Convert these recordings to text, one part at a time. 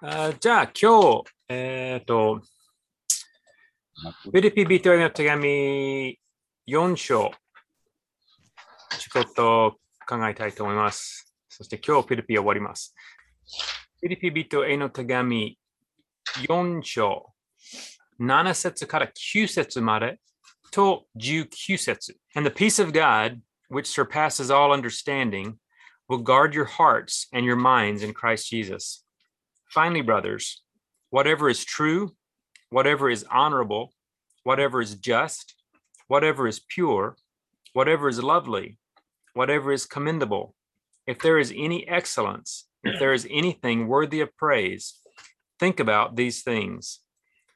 あじゃあ今日、えっ、と、フィリピン人への手紙4章、ちょっと考えたいと思います。そして今日フィリピン終わります。フィリピン人への手紙4章、7節から9節までと19節。And the peace of God, which surpasses all understanding, will guard your hearts and your minds in Christ Jesus. Finally, brothers, whatever is true, whatever is honorable, whatever is just, whatever is pure, whatever is lovely, whatever is commendable, if there is any excellence, if there is anything worthy of praise, think about these things.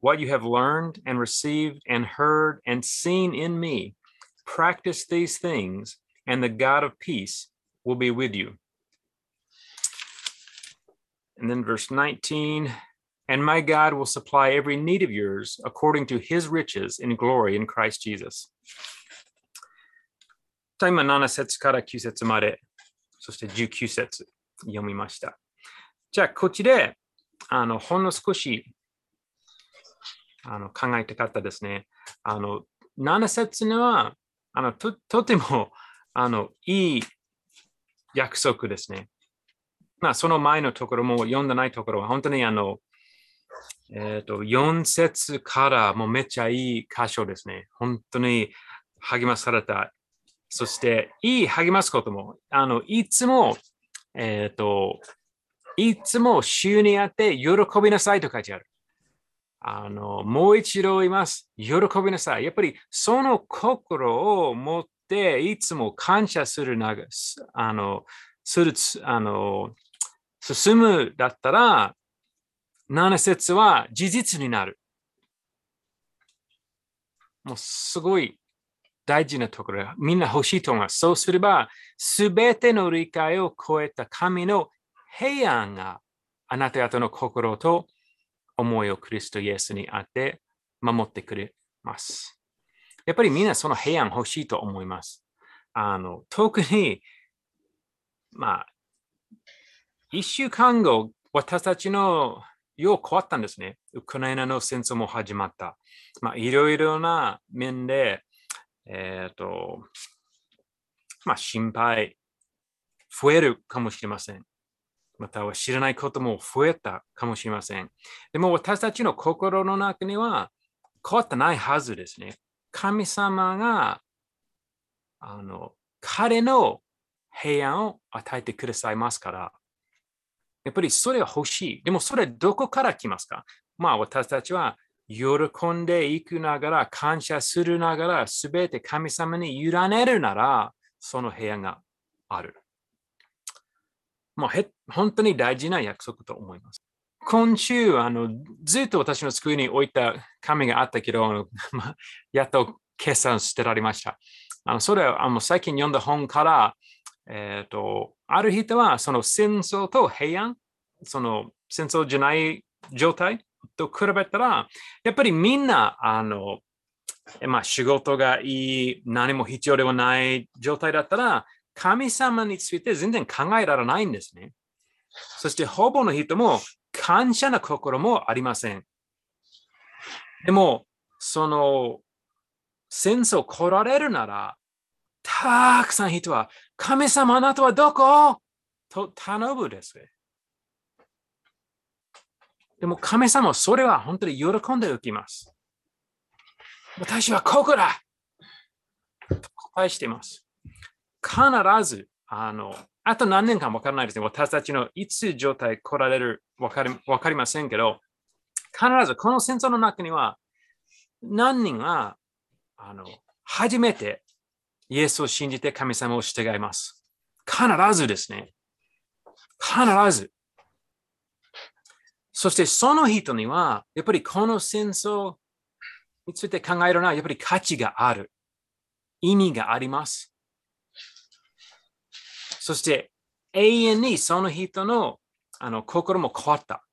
What you have learned and received and heard and seen in me, practice these things, and the God of peace will be with you. And then verse 19 and my God will supply every need of yours according to his riches in glory in Christ Jesus. 今7節から9節まで、そして19節読みました。じゃあ、こっちで、あの、ほんの少しあの考えたかったですね。あの、7節には、あのととてもあのいい約束ですね。まあ、その前のところも読んでないところは、本当にあの、えっ、と、4節からもうめっちゃいい箇所ですね。本当に励まされた。そして、いい励ますことも、あの、いつも、えっ、と、いつも主にあって喜びなさいと書いてある。あの、もう一度言います。喜びなさい。やっぱりその心を持って、いつも感謝するな、あの、するつ、あの、進むだったら、7節は事実になる。もうすごい大事なところ。みんな欲しいと思います。そうすれば、すべての理解を超えた神の平安があなた方の心と思いをクリストイエスにあって守ってくれます。やっぱりみんなその平安欲しいと思います。あの特に、まあ、一週間後、私たちの世変わったんですね。ウクライナの戦争も始まった。まあ、いろいろな面で、えっ、と、まあ、心配、増えるかもしれません。または知らないことも増えたかもしれません。でも私たちの心の中には変わってないはずですね。神様があの彼の平安を与えてくださいますから、やっぱりそれは欲しい。でもそれどこから来ますか？まあ私たちは喜んでいくながら、感謝するながら、すべて神様に委ねるなら、その平安がある。もうへ本当に大事な約束と思います。今週、あのずっと私の机に置いた紙があったけど、ま やっと決算捨てられました。あのそれはあの最近読んだ本から、えーと、ある人はその戦争と平安、その戦争じゃない状態と比べたら、やっぱりみんなあの、まあ、仕事がいい、何も必要ではない状態だったら、神様について全然考えられないんですね。そして、ほぼの人も感謝な心もありません。でも、その戦争来られるなら、たくさん人は、神様あなたはどこ？と頼むです。でも神様それは本当に喜んで受けます。私はここだと答えしています。必ず、あの、あと何年間わからないですね。私たちのいつ状態来られるわかりわかりませんけど、必ずこの戦争の中には何人があの初めてイエスを信じて神様を従います。必ずですね。必ず。そしてその人には、やっぱりこの戦争について考えるのは、やっぱり価値がある。意味があります。そして永遠にその人のあの心も変わった。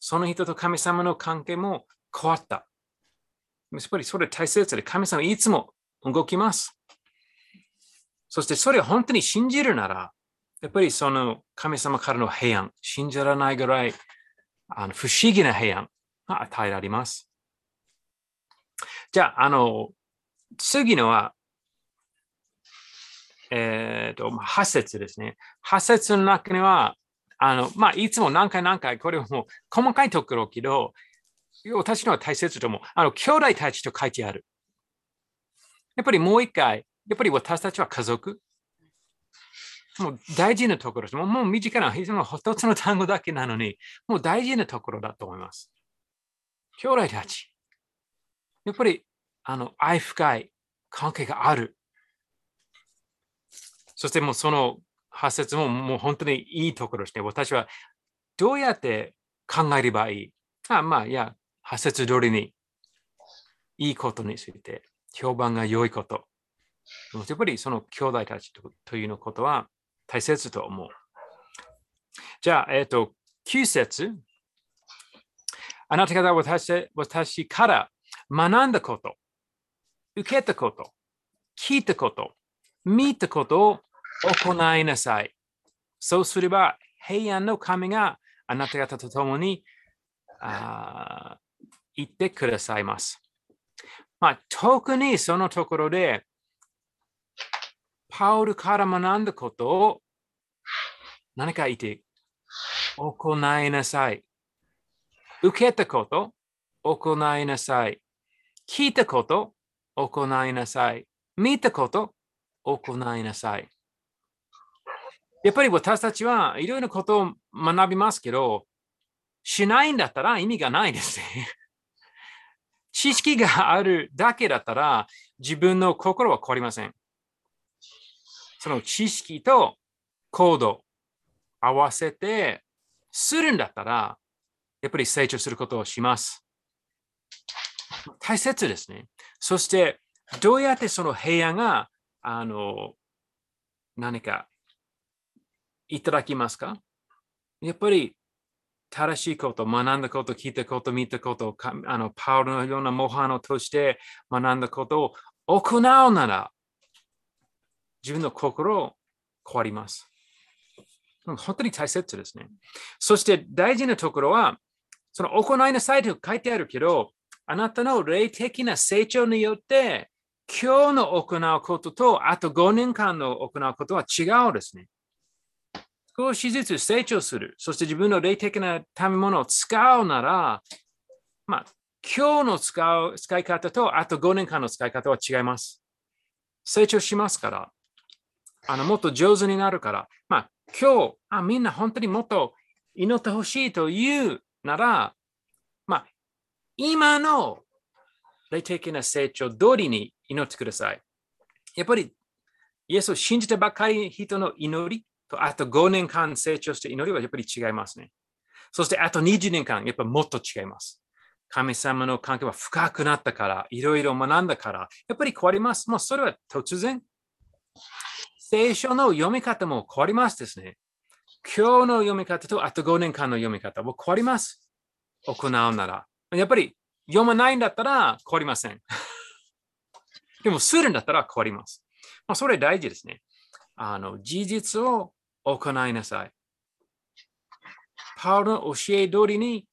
その人と神様の関係も変わった。やっぱりそれ大切で神様いつも動きます。そしてそれを本当に信じるなら、やっぱりその神様からの平安、信じられないぐらいあの不思議な平安が与えられます。じゃあ、あの、次のは、えっ、ー、と、8節ですね。8節の中には、あの、まあ、いつも何回何回、これも細かいところけど、私のは大切と思う。あの、兄弟たちと書いてある。やっぱりもう一回、やっぱり私たちは家族？もう大事なところです。もうもう短な、いつも一つの単語だけなのに、もう大事なところだと思います。兄弟たち。やっぱり、あの、愛深い関係がある。そしてもうその発説ももう本当にいいところですね。私はどうやって考えればいい？あまあ、いや、発説通りにいいことについて、評判が良いこと。やっぱりその兄弟たちというのことは大切と思う。じゃあ、えっ、ー、と、9節あなた方は私私から学んだこと、受けたこと、聞いたこと、見たことを行いなさい。そうすれば平安の神があなた方と共にあ言ってくださいます。まあ、特にそのところで、パウルから学んだことを何か言って行いなさい。受けたこと、行いなさい。聞いたこと、行いなさい。見たこと、行いなさい。やっぱり私たちはいろいろなことを学びますけど、しないんだったら意味がないです。知識があるだけだったら自分の心は変わりません。その知識と行動合わせてするんだったら、やっぱり成長することをします。大切ですね。そして、どうやってその平安が、あの、何かいただきますか？やっぱり正しいこと、学んだこと、聞いたこと、見たこと、あのパウロのような模範を通して学んだことを行うなら、自分の心を変わります。本当に大切ですね。そして大事なところは、その行いなさいと書いてあるけど、あなたの霊的な成長によって、今日の行うことと、あと5年間の行うことは違うですね。少しずつ成長する。そして自分の霊的な食べ物を使うなら、まあ、今日の使う使い方と、あと5年間の使い方は違います。成長しますから、あのもっと上手になるから、まあ、今日あ、みんな本当にもっと祈ってほしいというなら、まあ、今の霊的な成長通りに祈ってください。やっぱり、イエスを信じてばかり人の祈りと、あと5年間成長して祈りはやっぱり違いますね。そしてあと20年間、やっぱもっと違います。神様の関係は深くなったから、いろいろ学んだから、やっぱり変わります。もうそれは突然。聖書の読み方も変わりますですね。今日の読み方とあと5年間の読み方も変わります。行うなら。やっぱり読まないんだったら変わりません。でもするんだったら変わります。まあ、それ大事ですね。あの事実を行いなさい。パウロの教え通りに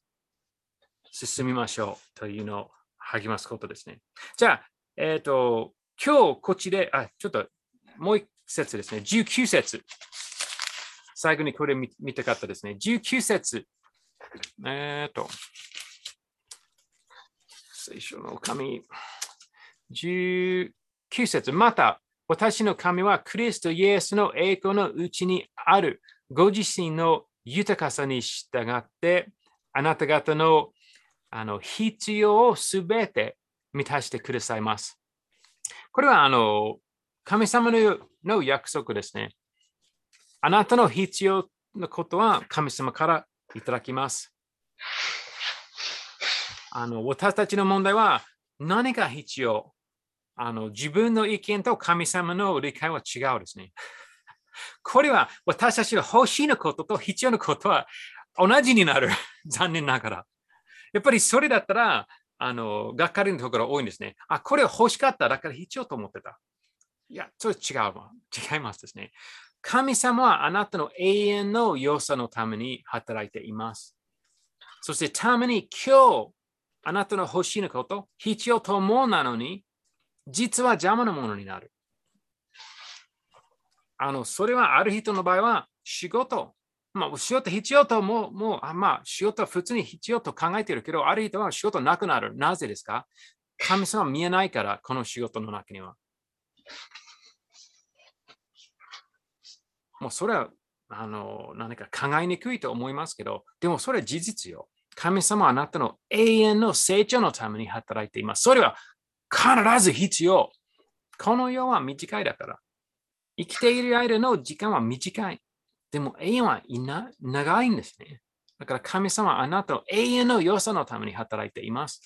進みましょうというのを励ますことですね。じゃあ、えっ、ー、と、今日こっちで、あ、ちょっともう一節ですね。19節。最後にこれ見見たかったですね。19節。えっ、と、聖書の神。19節。また、私の神はクリストイエスの栄光のうちにあるご自身の豊かさに従ってあなた方のあの必要をすべて満たしてくださいます。これはあの神様のの約束ですね。あなたの必要なことは神様からいただきます。あの私たちの問題は何が必要？あの自分の意見と神様の理解は違うですね。これは私たちが欲しいのことと必要なことは同じになる。残念ながら。やっぱりそれだったら、あの、がっかりのところ多いんですね。あ、これ欲しかった。だから必要と思ってた。いや、それ違う。違いますですね。神様はあなたの永遠の良さのために働いています。そしてために今日、あなたの欲しいこと、必要と思うなのに、実は邪魔なものになる。あの、それはある人の場合は仕事。まあ、仕事必要ともう、もう、あまあ、仕事は普通に必要と考えているけど、ある人は仕事なくなる。なぜですか？神様見えないから、この仕事の中には。もうそれは、あの、何か考えにくいと思いますけど、でもそれは事実よ。神様はあなたの永遠の成長のために働いています。それは必ず必要。この世は短いだから。生きている間の時間は短い。でも永遠はいな長いんですね。だから神様はあなたの永遠の良さのために働いています。